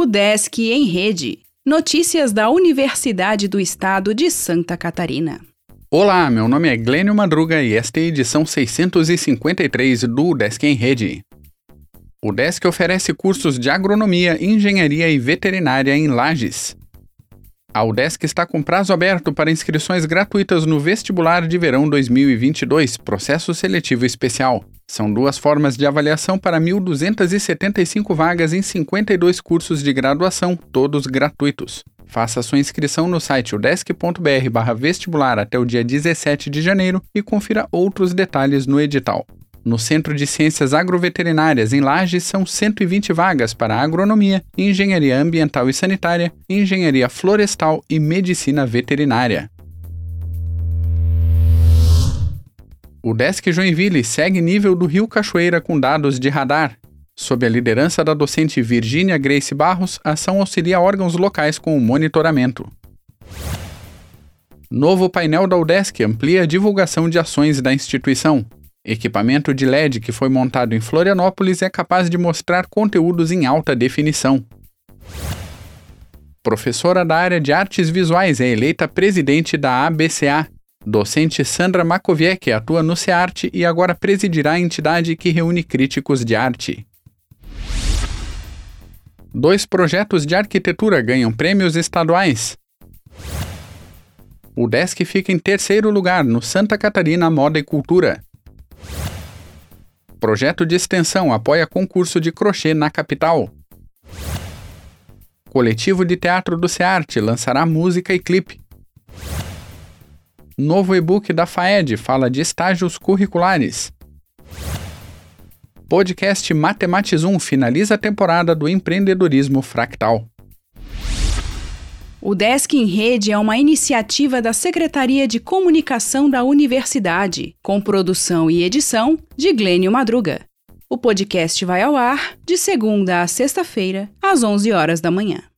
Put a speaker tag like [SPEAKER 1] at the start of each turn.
[SPEAKER 1] O Desk em Rede. Notícias da Universidade do Estado de Santa Catarina.
[SPEAKER 2] Olá, meu nome é Glênio Madruga e esta é a edição 653 do Desk em Rede. O Desk oferece cursos de agronomia, engenharia e veterinária em Lages. A UDESC está com prazo aberto para inscrições gratuitas no vestibular de verão 2022, processo seletivo especial. São duas formas de avaliação para 1.275 vagas em 52 cursos de graduação, todos gratuitos. Faça sua inscrição no site udesc.br/vestibular até o dia 17 de janeiro e confira outros detalhes no edital. No Centro de Ciências Agroveterinárias, em Lages, são 120 vagas para agronomia, engenharia ambiental e sanitária, engenharia florestal e medicina veterinária. O Desk Joinville segue nível do Rio Cachoeira com dados de radar. Sob a liderança da docente Virgínia Grace Barros, a ação auxilia órgãos locais com o monitoramento. Novo painel da UDESC amplia a divulgação de ações da instituição. Equipamento de LED que foi montado em Florianópolis é capaz de mostrar conteúdos em alta definição. Professora da área de artes visuais é eleita presidente da ABCA. Docente Sandra Makoviec atua no CEARTE e agora presidirá a entidade que reúne críticos de arte. Dois projetos de arquitetura ganham prêmios estaduais. O Desk fica em terceiro lugar no Santa Catarina Moda e Cultura. Projeto de extensão apoia concurso de crochê na capital. Coletivo de Teatro do Cearte lançará música e clipe. Novo e-book da FAED fala de estágios curriculares. Podcast Matematizum finaliza a temporada do empreendedorismo fractal.
[SPEAKER 1] O Desk em Rede é uma iniciativa da Secretaria de Comunicação da Universidade, com produção e edição de Glênio Madruga. O podcast vai ao ar de segunda a sexta-feira, às 11 horas da manhã.